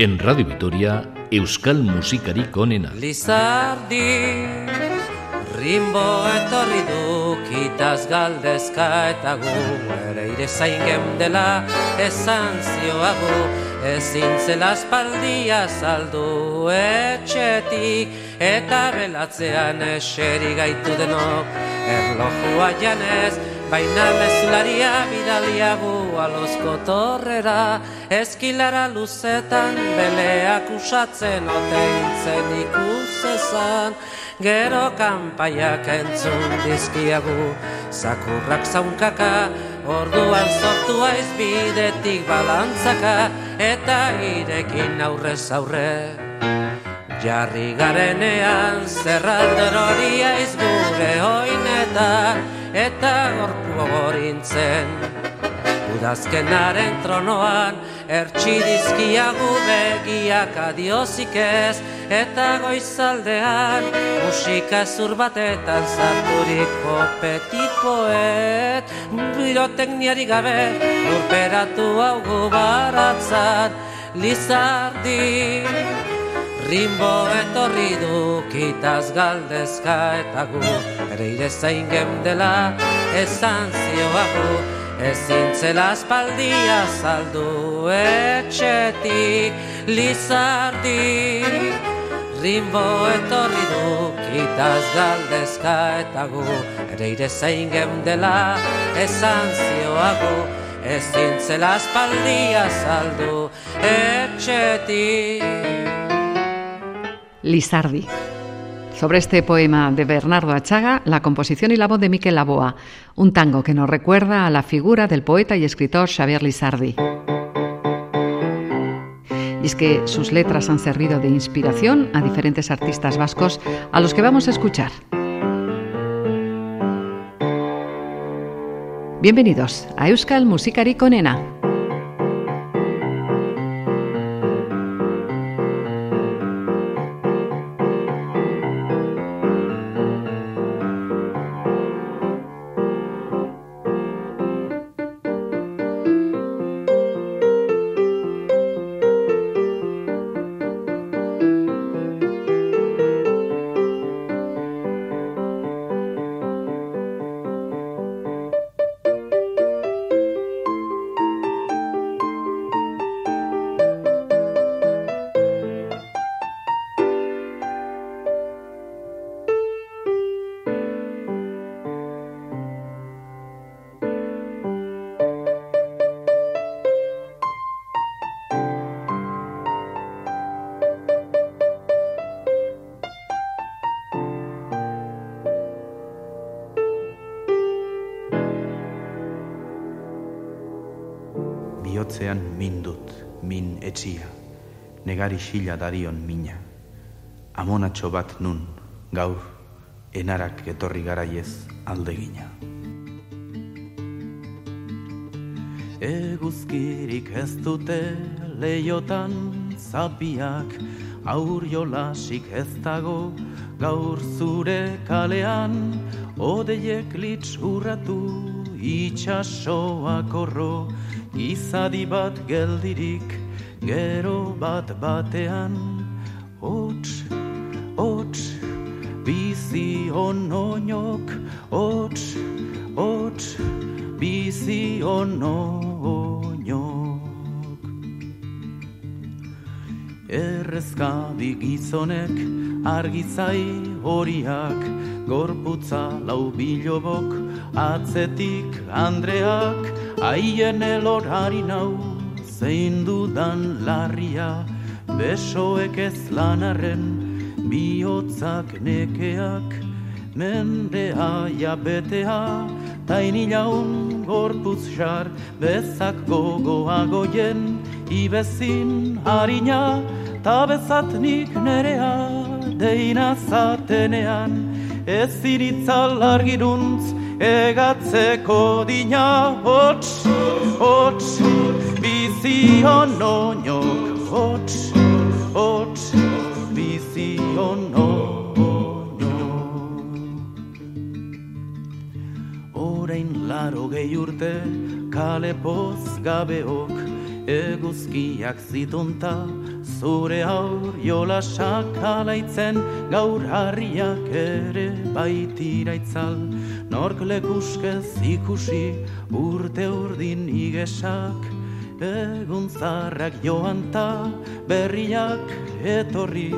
En Radio Vitoria, Euskal Musikarik onena. Lizardi, rimbo etorri dukitaz galdezka eta gu. Ere ire zain gemdela esan zioagu ezin zela espaldia saldu etxetik. Eta belatzean eseri gaitu denok erlojua janez Baina mezularia bidaliagu alozko torrera Eskilara luzetan beleak usatzen oteintzen ikusezan Gero kanpaiak entzun dizkiagu Zakurrak zaunkaka orduan sortu aiz bidetik balantzaka Eta irekin aurrez aurre Jarri garenean zerralder hori aiz gure hoinetan eta gorpu gorintzen. Udazkenaren tronoan, ertsidizkiagu begiak adiozik ez, eta goizaldean, musika zur batetan zarturiko petit poet, birotekniari gabe, urperatu hau baratzat, lizardi. Rimbo etorri du kitaz galdezka eta gu Ere ire zain gemdela esan zioagu Ezin zela espaldia saldu etxetik Lizardi. Rimbo etorri du kitaz galdezka eta gu Ere ire zain gemdela esan zioagu. Ezin zela espaldia saldu etxetik. Lizardi. Sobre este poema de Bernardo Achaga, la composición y la voz de Miquel Laboa, un tango que nos recuerda a la figura del poeta y escritor Xavier Lizardi. Y es que sus letras han servido de inspiración a diferentes artistas vascos a los que vamos a escuchar. Bienvenidos a Euskal Musikari Konena. Bihotzean mindut, min etxia, negari xila darion mina. Amonatxo bat nun, gaur, enarak etorri garaiez aldegina. Eguzkirik ez dute leiotan zapiak, aur jolasik ez dago, gaur zure kalean, odeiek litz urratu, itxasoak horro, Izadi bat geldirik, gero bat batean, Hots, hots, bizi onoinok, Hots, hots, bizi onoinok. Errezka gizonek argizai horiak, Gorputza lau bilobok, atzetik Andreak, Aien elorari nau, zein dudan larria, besoek ez lanarren, bihotzak nekeak, mendea jabetea, taini laun gorputz jar, bezak gogoa goien, ibezin harina, ta bezatnik nerea, deina zatenean, ez iritzal argiruntz, egatzeko dina hots, hots, bizi onoinok, hots, hots, bizi onoinok. Orain laro gehi urte, kale poz gabeok, eguzkiak zitunta, zure aur jolasak alaitzen gaur harriak ere baitira itzal nork lekuskez ikusi urte urdin igesak egun zarrak joan ta berriak etorri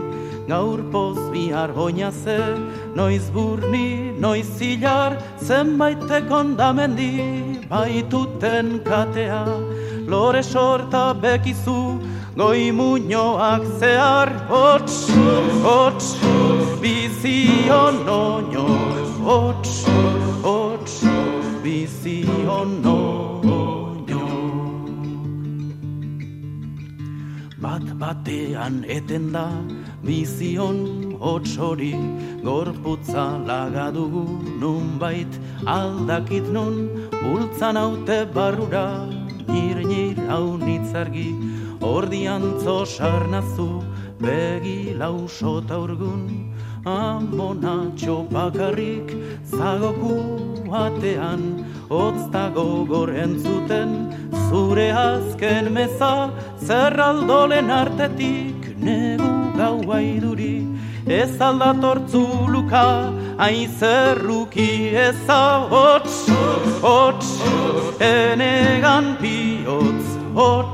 gaur poz bihar hoina ze noiz burni, noiz zilar zenbaitek ondamendi baituten katea lore sorta bekizu goi muñoak zehar hots, hots, bizion oño hots, hots, bizion oño Bat batean eten da bizion hots hori gorputza lagadugu nun bait aldakit nun bultzan haute barrura nir nir hau nitzargi Ordian sarnazu begi lauso urgun Amona bakarrik zagoku atean Otz dago entzuten zure azken meza Zerraldolen artetik negu gau aiduri Ez aldatortzu luka aizerruki eza Hots, hots, enegan bihotz, hots,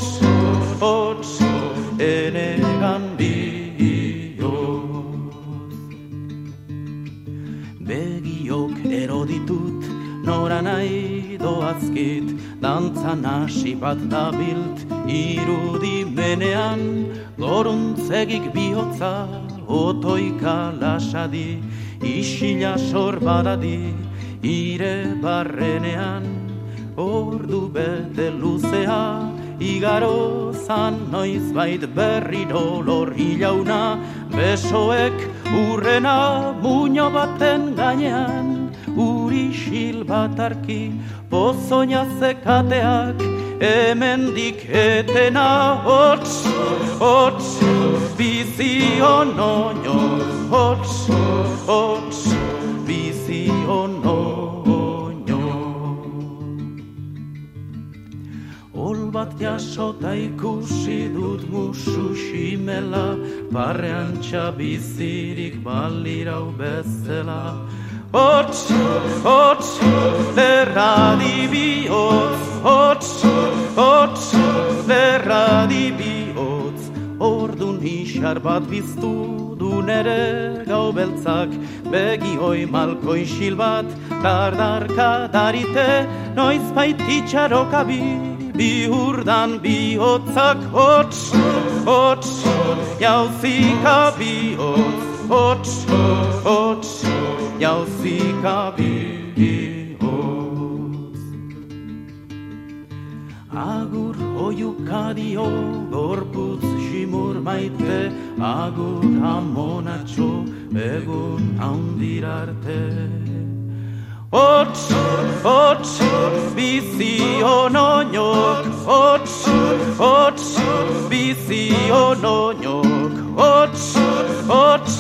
Eroditut nora nahi doazkit. Dantzan hasi bat da bilt irudi menean Goruntzegik bihotza otoika lasadi Isila sor badadi ire barrenean. Ordu bete luzea igaro zan noiz bait berri dolor hilauna besoek urrena muño baten gainean uri xil bat arki pozoina zekateak hemendik etena hots, hots, bizi onoño hots, hots, bizi bat jasota ikusi dut musu ximela Barrean txabizirik balirau bezela Hots, hots, lerra dibioz Hots, hots, lerra dibioz Ordu nixar bat biztu du nere gau beltzak. Begi hoi malko isil bat, dardarka darite Noiz baititxaroka bihurdan bihotzak hots, hots, jauzika bihotz, hots, hots, jauzika bihotz. Agur hoiukadio gorputz simur maite, agur amonatxo egun haundirarte. Hots, hots, bizi onoñok Hots, hots, bizi onoñok Hots, hots,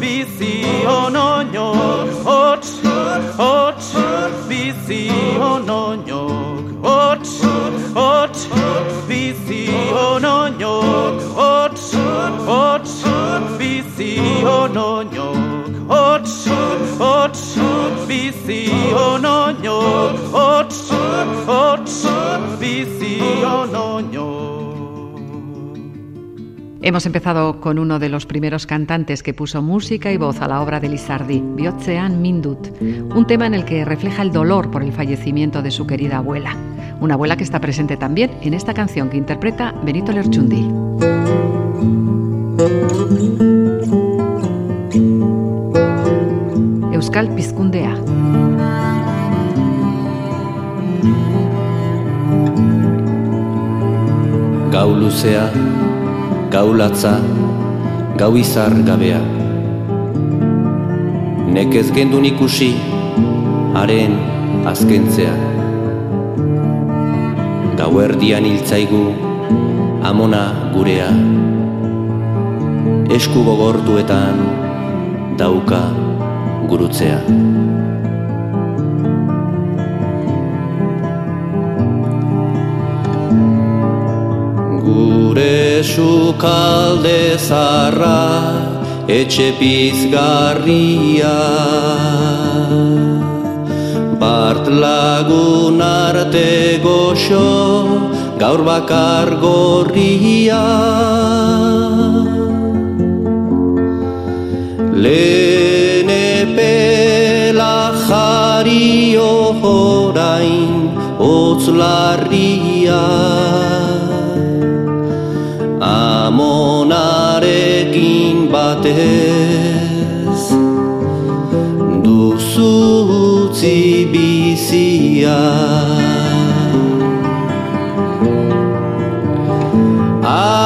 bizi onoñok Hots, hots, bizi onoñok Hots, hots, bizi onoñok Hots, hots, bizi onoñok Hots, hots, bizi onoño Hots, hots, bizi onoño Hemos empezado con uno de los primeros cantantes que puso música y voz a la obra de Lizardi, Biotzean Mindut, un tema en el que refleja el dolor por el fallecimiento de su querida abuela, una abuela que está presente también en esta canción que interpreta Benito Lerchundi. Euskal Pizkundea. Gau luzea, gau izar gabea. Nekez gendun ikusi, haren azkentzea. Gau erdian hiltzaigu, amona gurea. Esku gogortuetan, dauka gurutzea. Sukalde zarra etxe pizgarria. Bart lagun arte goxo gaur bakar gorria. Lehen epela jario horain otzlarria Amonarekin batez Duzu utzi bizia.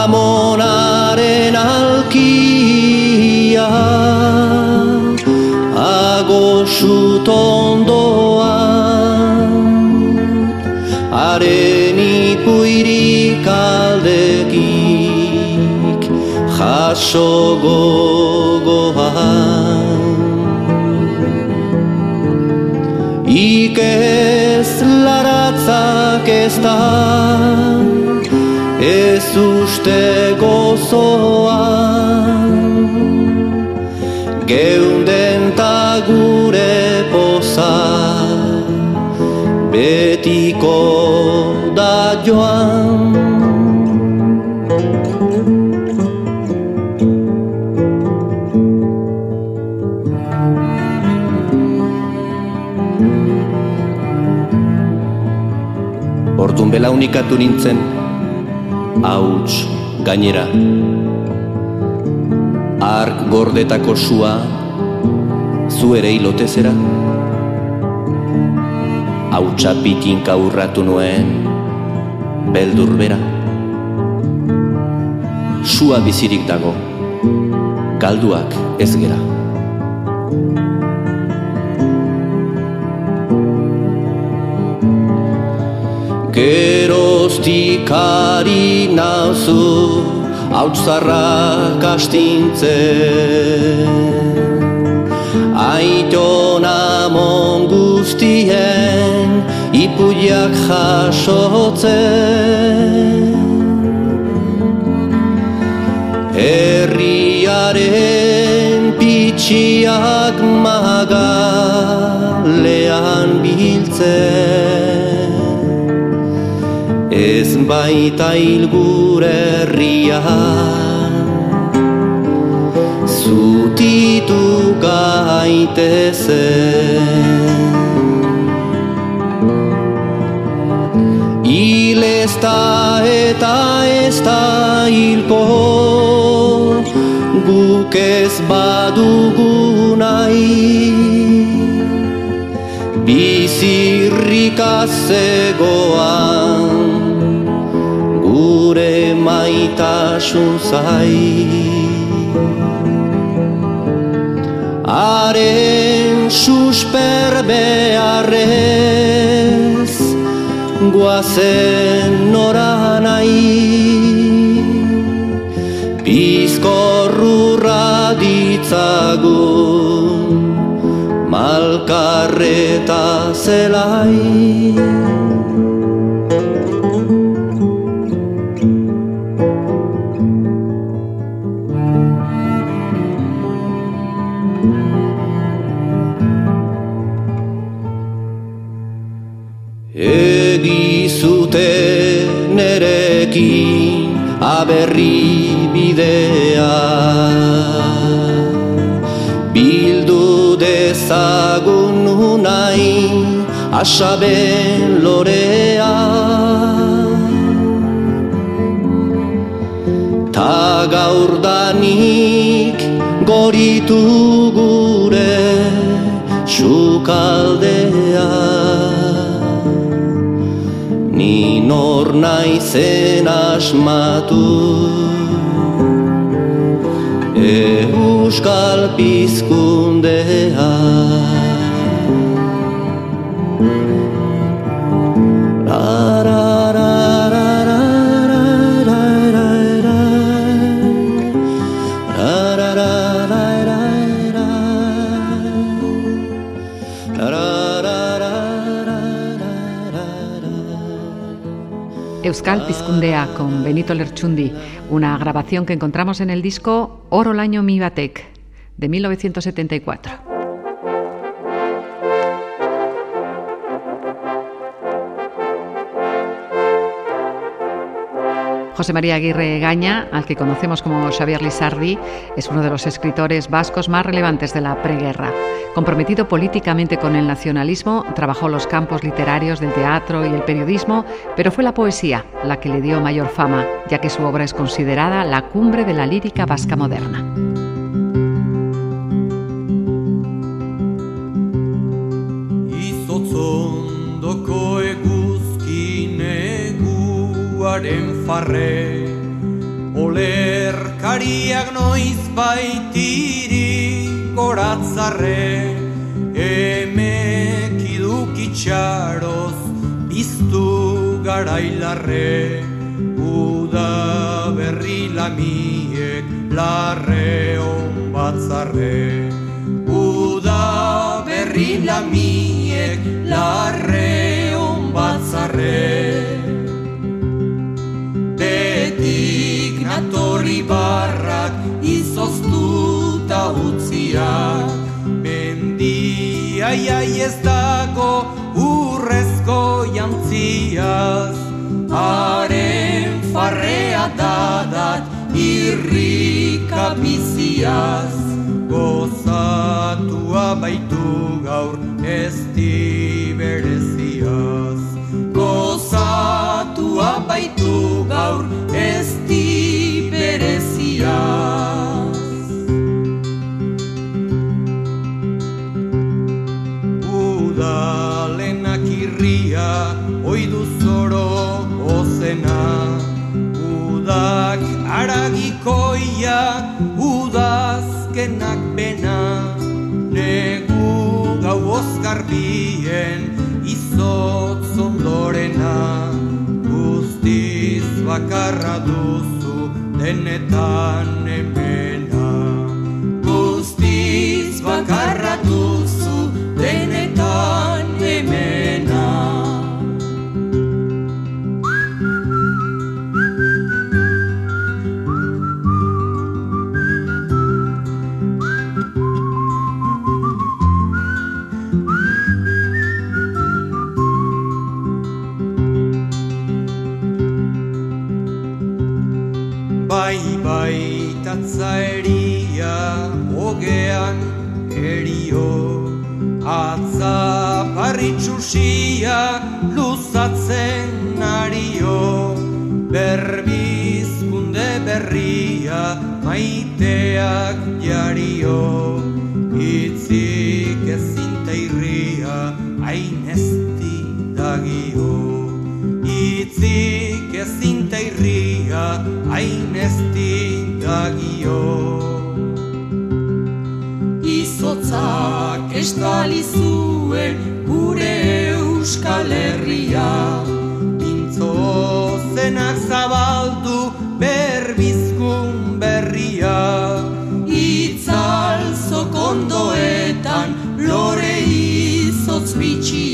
Amonaren alkia Agosut Jaso gogoan Ikez laratzak ez da Ez uste gozoan. Geunden ta gure poza Betiko da joan Hortun bela unikatu nintzen. Hauts gainera. Ark gordetako sua Zu ere hilotezera Hautsa pitinka urratu nuen Beldur bera. Sua bizirik dago Galduak ez gera Geroztik ari nauzu Hautzarrak astintzen. Aiton amon guztien Ipuiak jasotzen. Herriaren pitxiak magalean biltzen Ez baita hilgur herria. Zutitu gaitezen Hil ez da eta ez da hilko Guk ez badugu nahi. Bizirrika zegoan Gure maitasun zai. Haren susper beharrez Guazen nora nahi. Bizkorrurra ditzagun Malkarreta zelai aberri bidea. Bildu dezagun unai asaben lorea. Ta gaurdanik goritu gure sukaldea Ni nor naizen asmatu. Euskal pizkundea Euskal Pizkundea con Benito Lerchundi, una grabación que encontramos en el disco Oro Laño Mi Batek de 1974. José María Aguirre Gaña, al que conocemos como Xavier Lisardi, es uno de los escritores vascos más relevantes de la preguerra. Comprometido políticamente con el nacionalismo, trabajó los campos literarios del teatro y el periodismo, pero fue la poesía la que le dio mayor fama, ya que su obra es considerada la cumbre de la lírica vasca moderna. Farre Olerkariak noiz baitiri goratzarre Emek idukitxaroz biztu garailarre Uda berri lamiek larre on batzarre Uda berri lamiek utziak Mendia iai ez dago urrezko jantziaz Haren farrea dadat irrika biziaz Gozatua baitu gaur ez dibereziaz Gozatua baitu gaur ez bereziaz Udak aragikoia udazkenak bena. Negu gau ozgarbien izotz ondorena. Guztiz bakarra duz denetan emena itxusia luzatzen nario Berbizkunde berria maiteak jario Itzik ezinte irria hain ezti dagio. Itzik ezinte irria hain ezti dagio. Izotzak estalizuen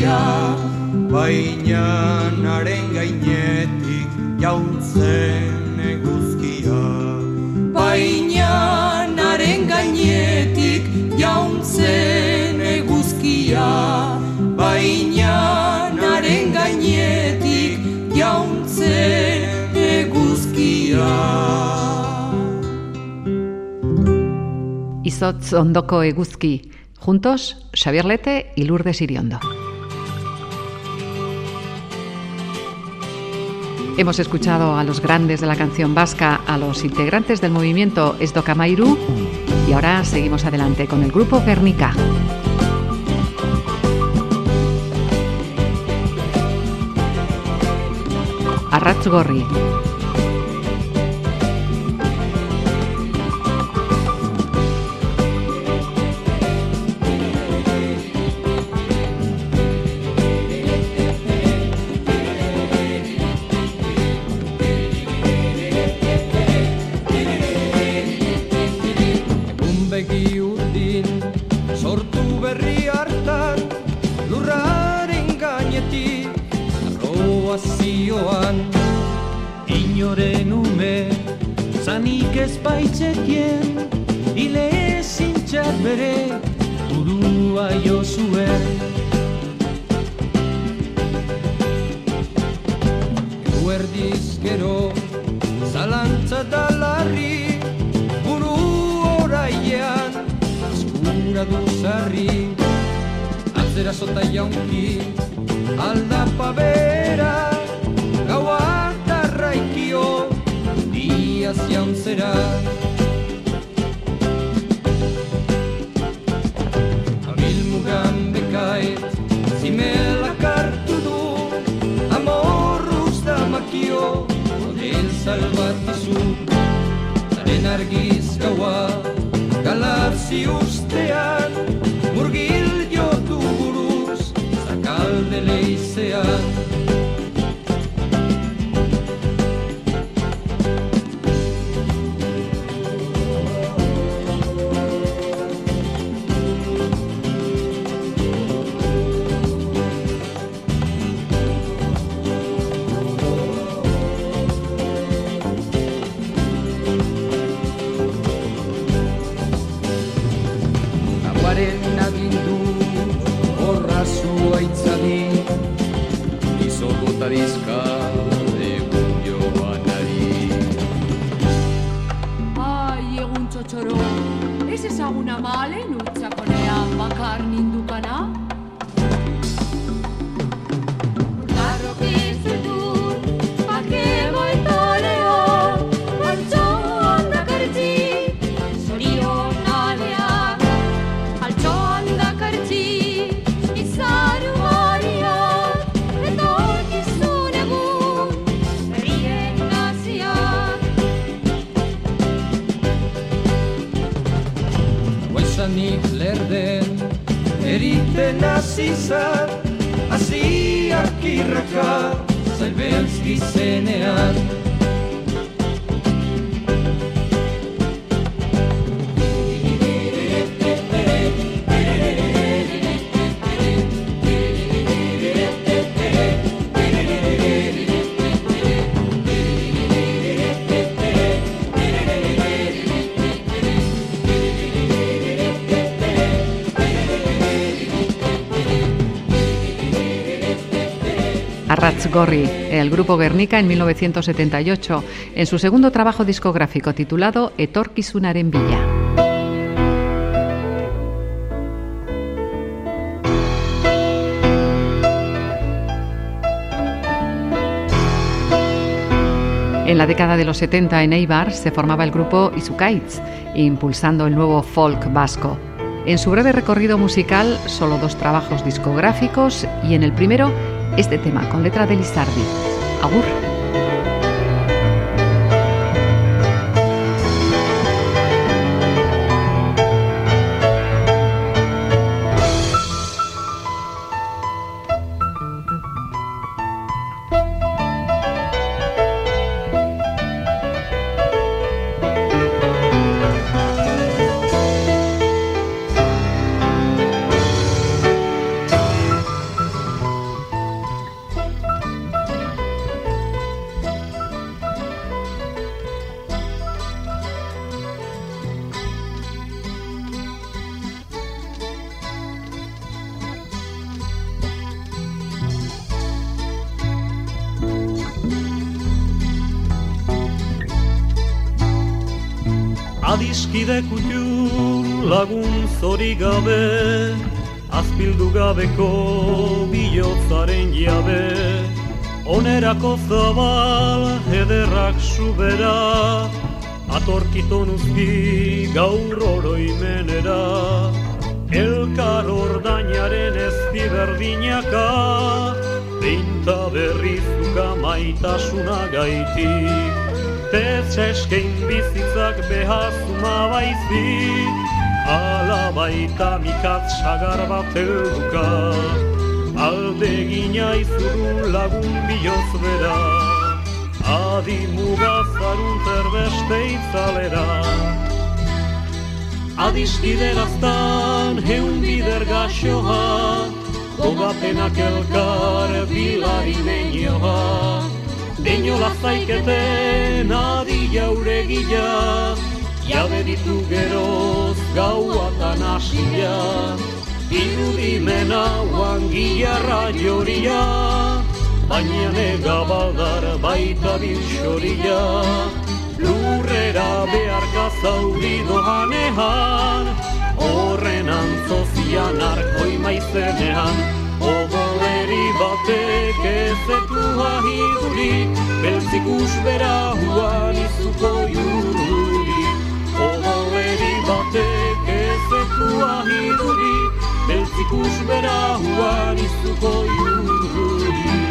bitxia Baina naren gainetik jauntzen eguzkia. Baina naren gainetik jauntzen eguzkia. Baina naren gainetik jauntzen eguzkia. Izotz ondoko eguzki. Juntos, Xavier Lete y Lourdes Iriondo. Hemos escuchado a los grandes de la canción vasca, a los integrantes del movimiento Esdocamairu y ahora seguimos adelante con el grupo Guernica. El grupo Guernica en 1978, en su segundo trabajo discográfico titulado Etorkizunaren Villa. En la década de los 70 en Eibar se formaba el grupo Isukaitz, impulsando el nuevo folk vasco. En su breve recorrido musical, solo dos trabajos discográficos y en el primero este tema con letra de Lizardi. Agur. Azpildu gabeko bihotzaren jabe. Onerako zabal ederrak subera Atorkiton uzki gaur oroimenera. Elkar ordainaren ezti berdinaka Beinta berrizuka maitasuna gaitik Tez eskein bizitzak behazuma baizik Ala baita mikat sagar bat helduka Alde gina izurun lagun bihoz bera. Adi mugazarun terbeste itzalera. Adiskide gaztan heun bider gaxoa. Gogapenak elkar bilari denioa Deñola bazaiketen adi jaure gila, jabe ditu geroz gauatan asia, irudimena uan gilarra joria, baina nega badar baita bilxoria, lurrera beharka zauri doanean, horren antzozian arkoi maizenean, Ogoleri batek ezetu ahiduri, beltzik usbera huan izuko jururi. Batek ezetu ahiduri, beltzik usbera huan izuko jururi.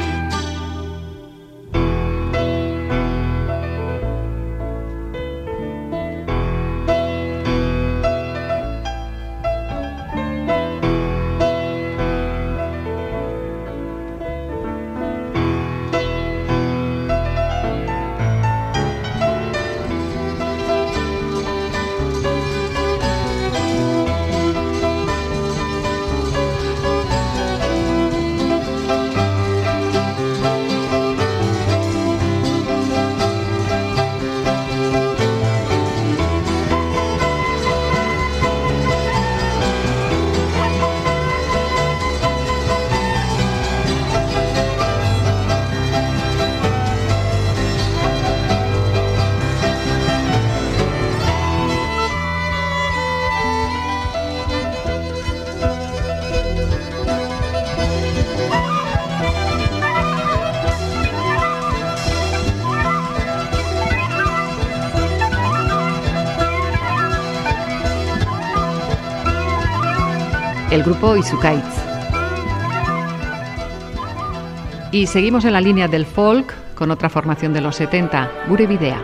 Grupo Isukaitz. Y seguimos en la línea del folk con otra formación de los 70, Gure Videa.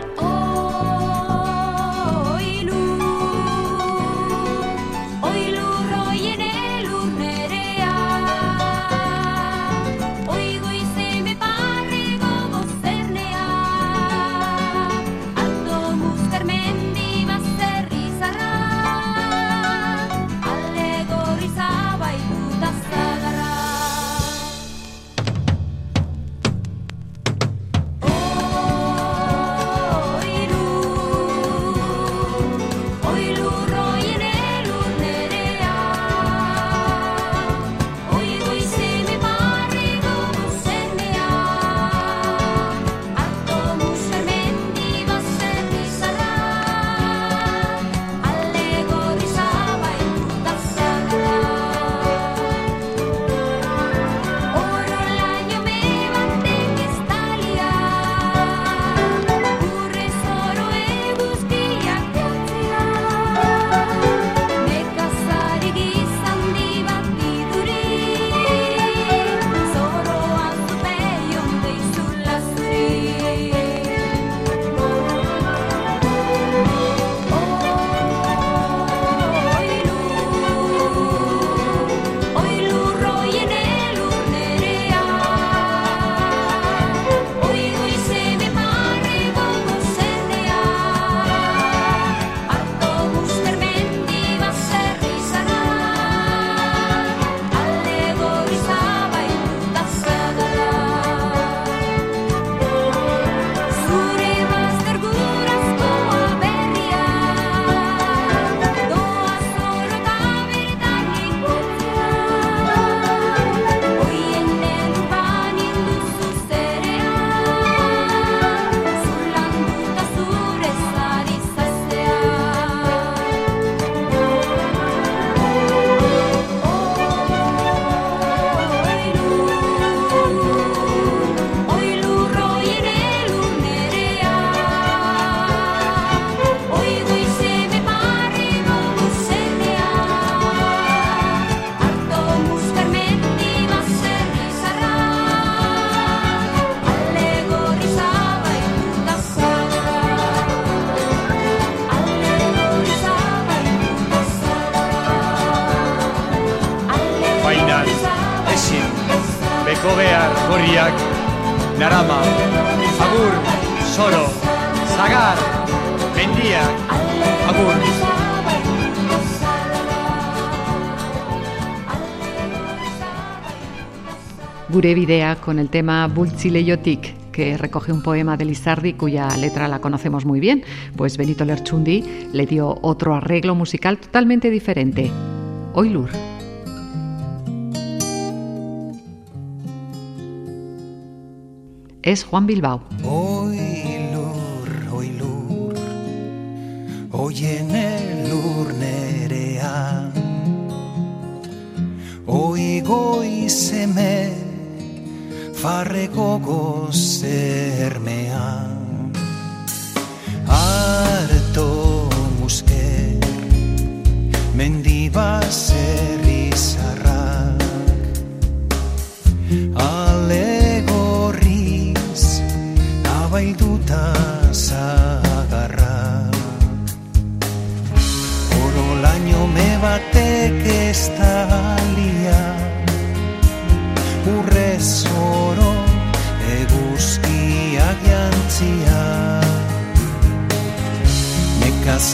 Gure con el tema Bultzileiotik, que recoge un poema de Lizardi cuya letra la conocemos muy bien, pues Benito Lerchundi le dio otro arreglo musical totalmente diferente. Oilur. Es Juan Bilbao. Farreko gozermea Arto muske mendibazerri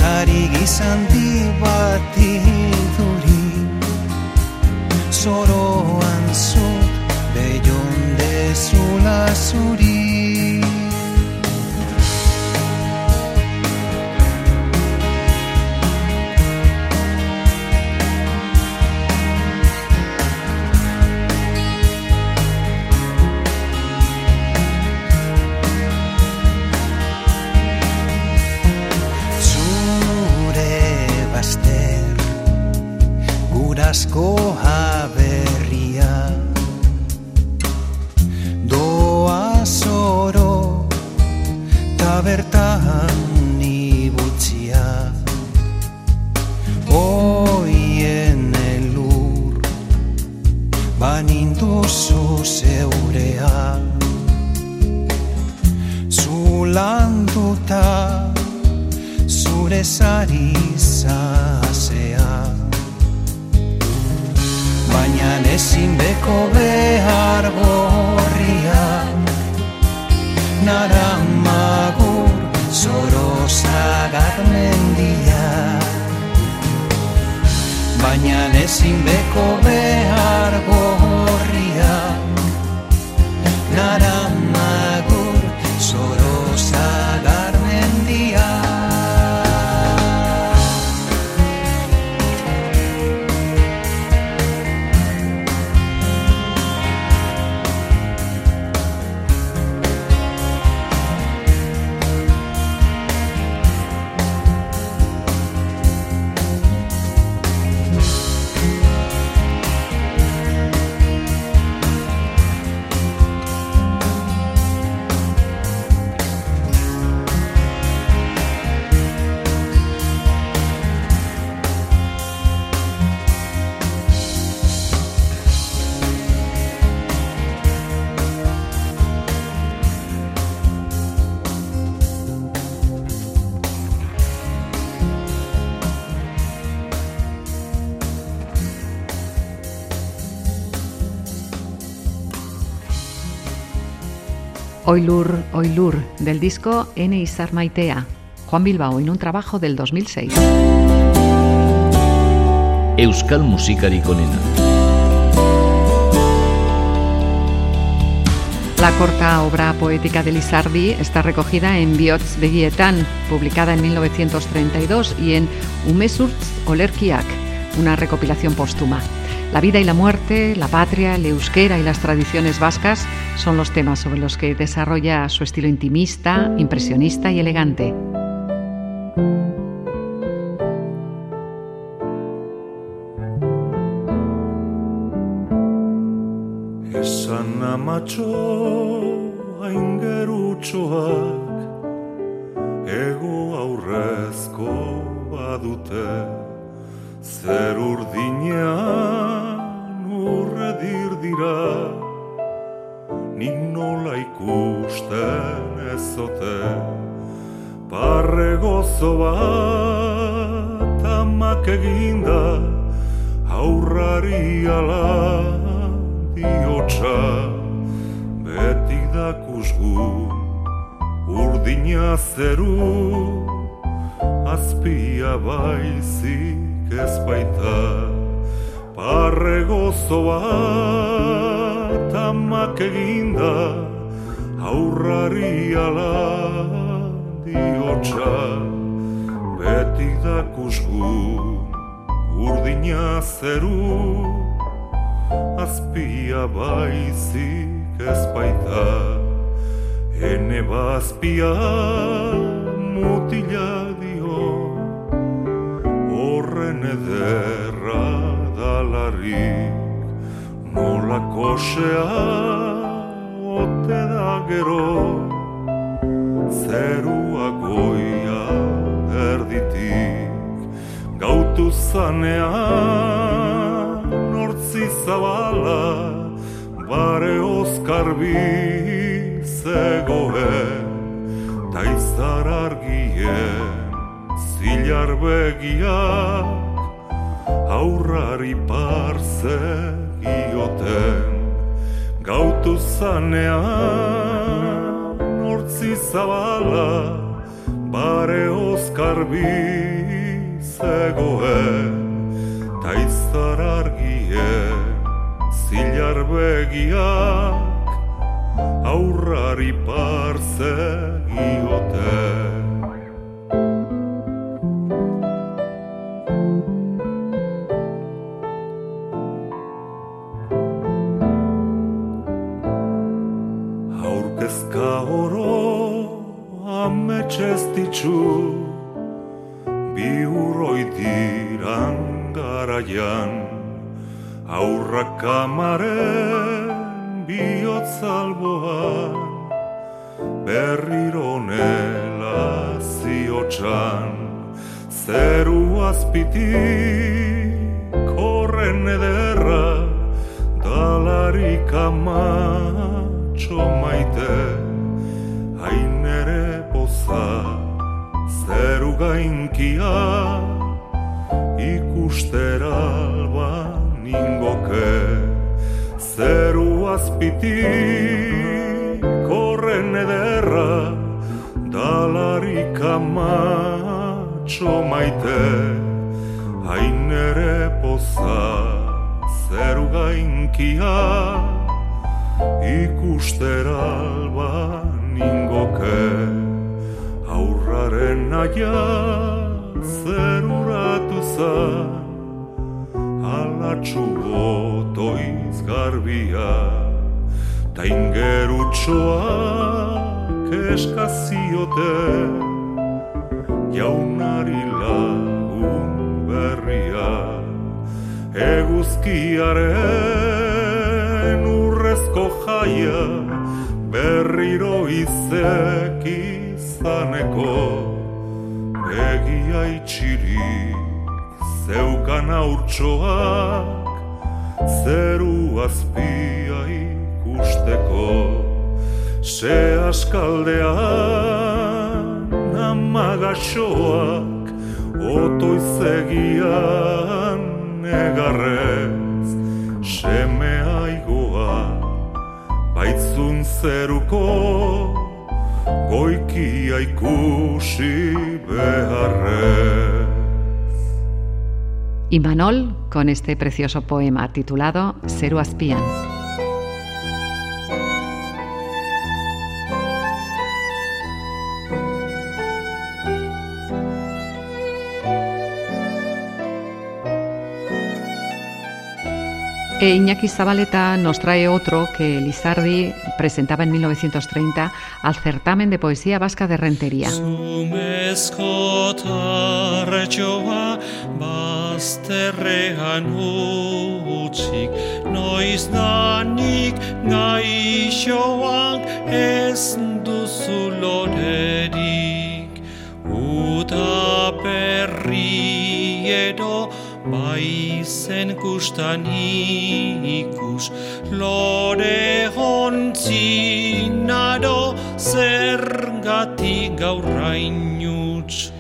Nekazari gizandi bat iduri Zoroan zari zazea Baina ezin beko behar gorria Nara magur zoro zagar mendia. Baina ezin beko behar gorria Oilur, Oilur, del disco N. Izar Maitea, Juan Bilbao, en un trabajo del 2006. Euskal musikarik onena. La corta obra poética de Lizardi está recogida en Biots Begietan, publicada en 1932, y en Umesurtz Olerkiak, una recopilación póstuma. La vida y la muerte, la patria, el euskera y las tradiciones vascas son los temas sobre los que desarrolla su estilo intimista, impresionista y elegante. Bazpia mutila dio horren ederra dalarik nola kosea ote da gero. Zerua goia erditik gautu zanean nortzi zabala bare oskarbi zegoen taizar argien zilar begiak aurrari parze gioten. Gautu zanean nortzi zabala bare oskarbi zegoen. Taizar argien zilar begiak aurrari parze gioten Aurkezka oro ametxez ditxu Bi urroi diran garaian. Aurra kamaren bihotzalboan Berriro nela ziotxan Zeru azpitik korren ederra Dalarik amatxo maite. Hain ere poza zeru gainkia Ikustera alban ingoke Zeru azpitik ederra Dalarik amatxo maite Hain ere poza zeru gainkia ikustera alban ingoke aurraren naia zeruratu zan alatxu botoiz garbia ta ingerutxoak eskaziote jaunari lagun berria eguzkiaren urrezko jaia berriro izek izaneko begia itxirik zeukan aurtsoak zeru azpia ikusteko se askaldean amagaxoak otoizegian negarrez seme aigoa baitzun zeruko goikia ikusi beharrez Y Manol con este precioso poema titulado Zeru Azpian. E Iñaki Zabaleta nos trae otro que Lizardi presentaba en 1930 al certamen de poesía vasca de Rentería. Baizen kustan ikus Lore hontzinado zergatik gaurrain utz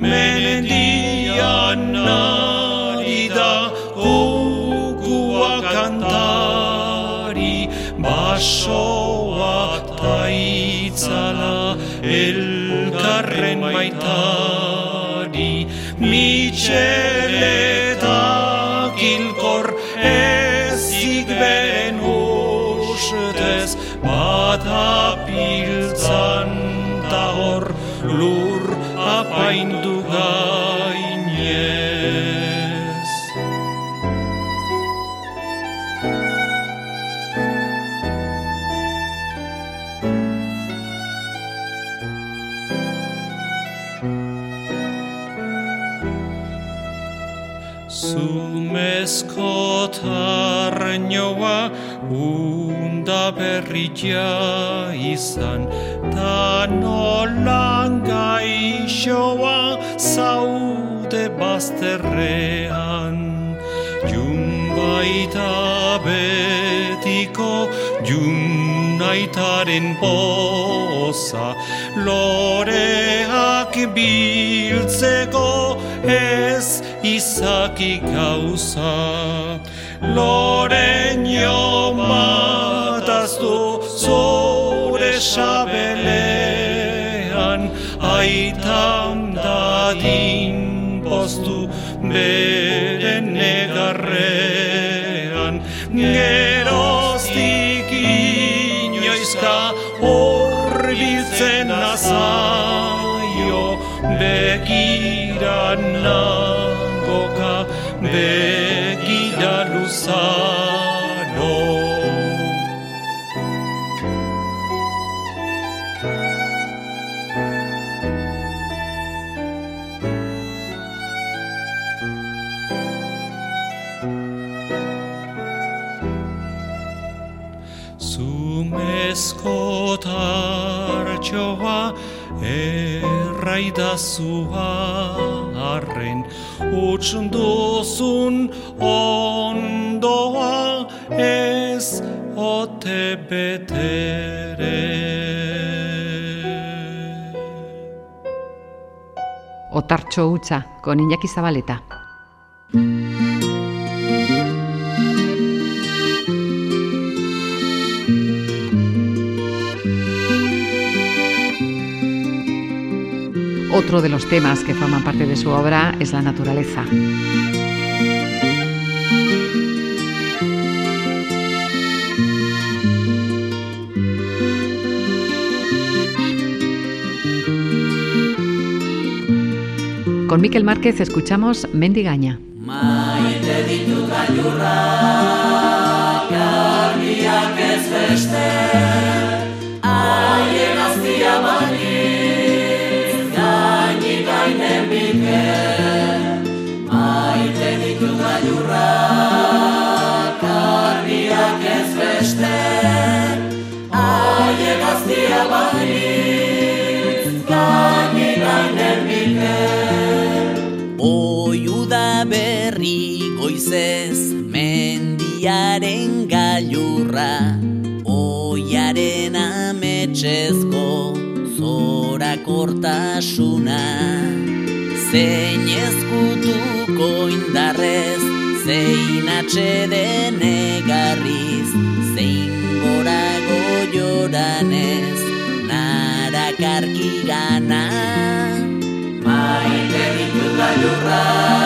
Mendian ari da ukua kantari Basoa taitzala elkarren maitari. Mitxeleta Zumezko tarnoa unda berria izan. Ta nolan gaixoa zaude bazterrean. Jun baita betiko jun aitaren poza. Loreak biltzeko ez izaki gauza. Loreño mataztu zure sabelean Aitam dadin postu bere negarrean. Geroztik inoizka horbiltzen nazaio Begira nagoka, begira luzano Zumezko tartxoa erraidazua Utsun duzun ondoa ez ote betere Otartxo hutsa, con Iñaki Zabaleta. Otro de los temas que forman parte de su obra es la naturaleza. Con Miquel Márquez escuchamos Mendigaña. Maite berri goizez mendiaren gailurra Oiaren ametsezko zora kortasuna Zein ezkutuko indarrez, zein atxeden egarriz Zein gorago joranez, narakarki gana. Maite ditut gailurrak,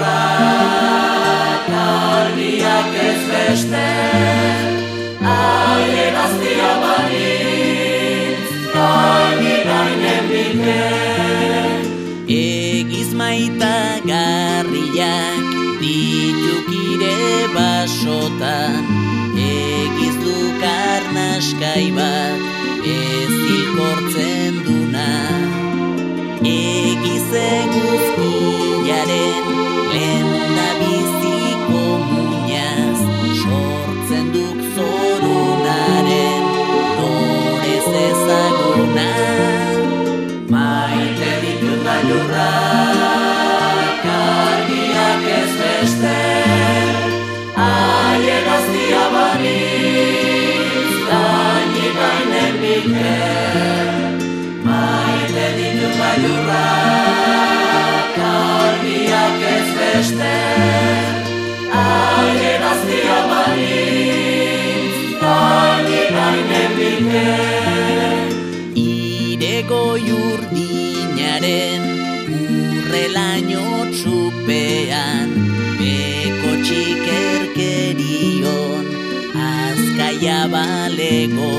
gailurrak, argiak ez beste, haien aztia banitz, gaini gainen bike. Egiz maita garriak ditukire basotan Egiz du karnaskai bat ez ilkortzen duna Egiz eguzkilaren gailurrak, argiak ez beste, haien aztia banitz, gaini gainen bike. Maite ditut gailurrak, argiak ez beste, urdinaren maia balego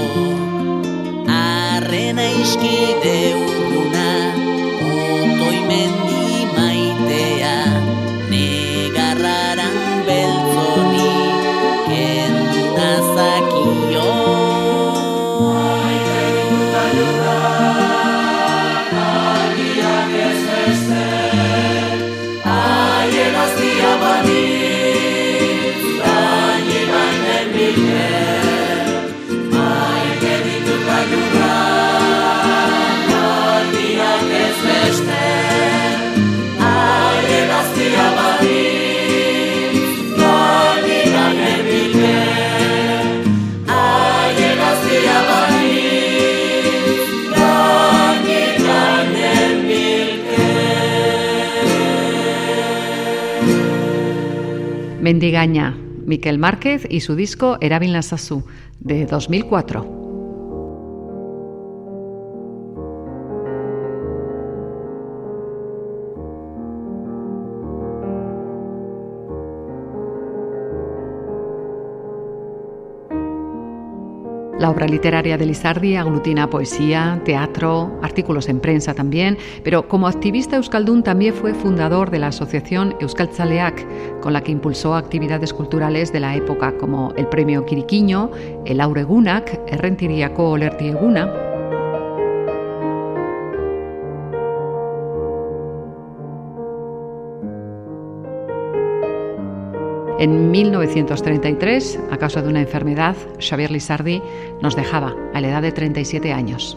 Arrena iskide urruna Otoi Mendigaña, Miquel Márquez y su disco Erabil Nazazu, de 2004. Obra literaria de Lizardi aglutina poesía, teatro, artículos en prensa también, pero como activista euskaldún también fue fundador de la asociación Euskaltzaleak, con la que impulsó actividades culturales de la época como el Premio Quiriquiño, el Auregunak, Errentiriako Olertieguna, En 1933, a causa de una enfermedad, Xavier Lizardi nos dejaba a la edad de 37 años.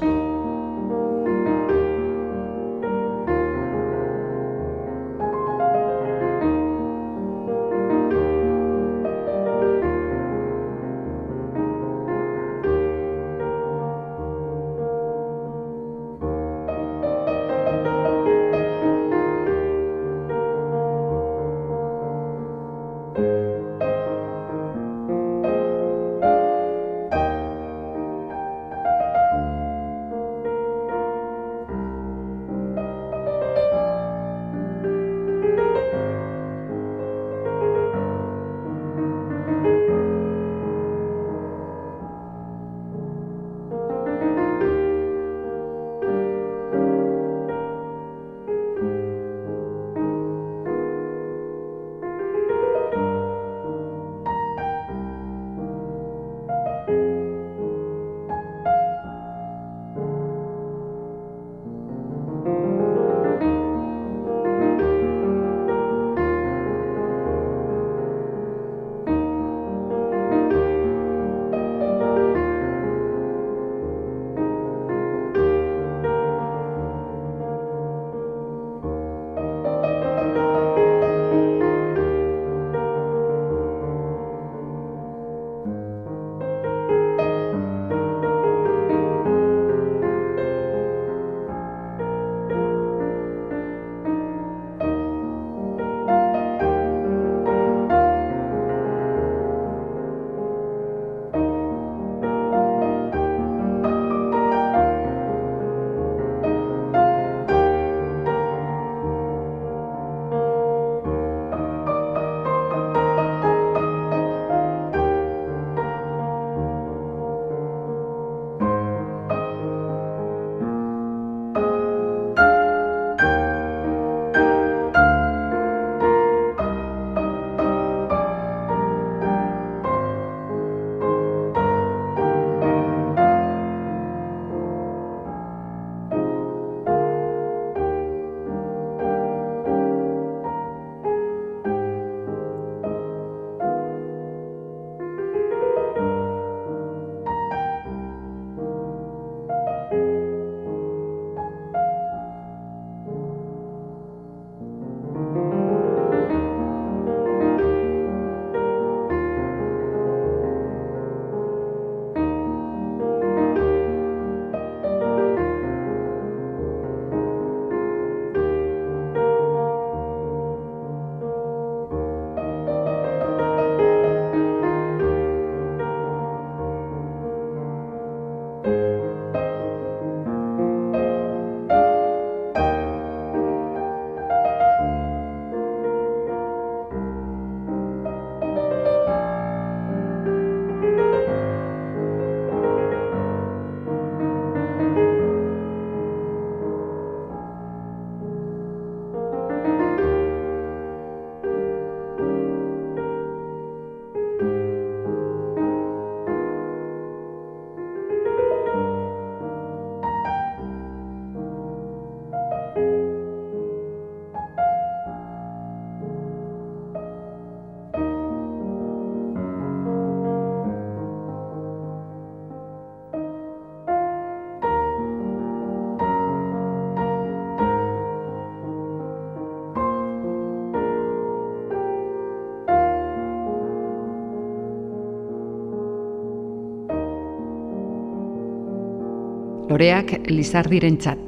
Loreak Lizardiren chat.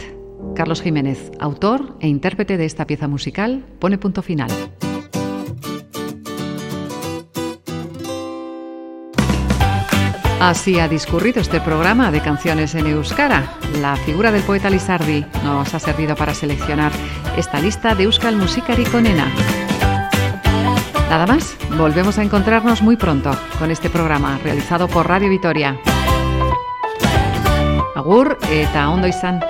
Carlos Jiménez, autor e intérprete de esta pieza musical, pone punto final. Así ha discurrido este programa de canciones en Euskara. La figura del poeta Lizardi nos ha servido para seleccionar esta lista de Euskal Musikari Konena. Nada más, volvemos a encontrarnos muy pronto con este programa realizado por Radio Vitoria. Agur eta ondo izan.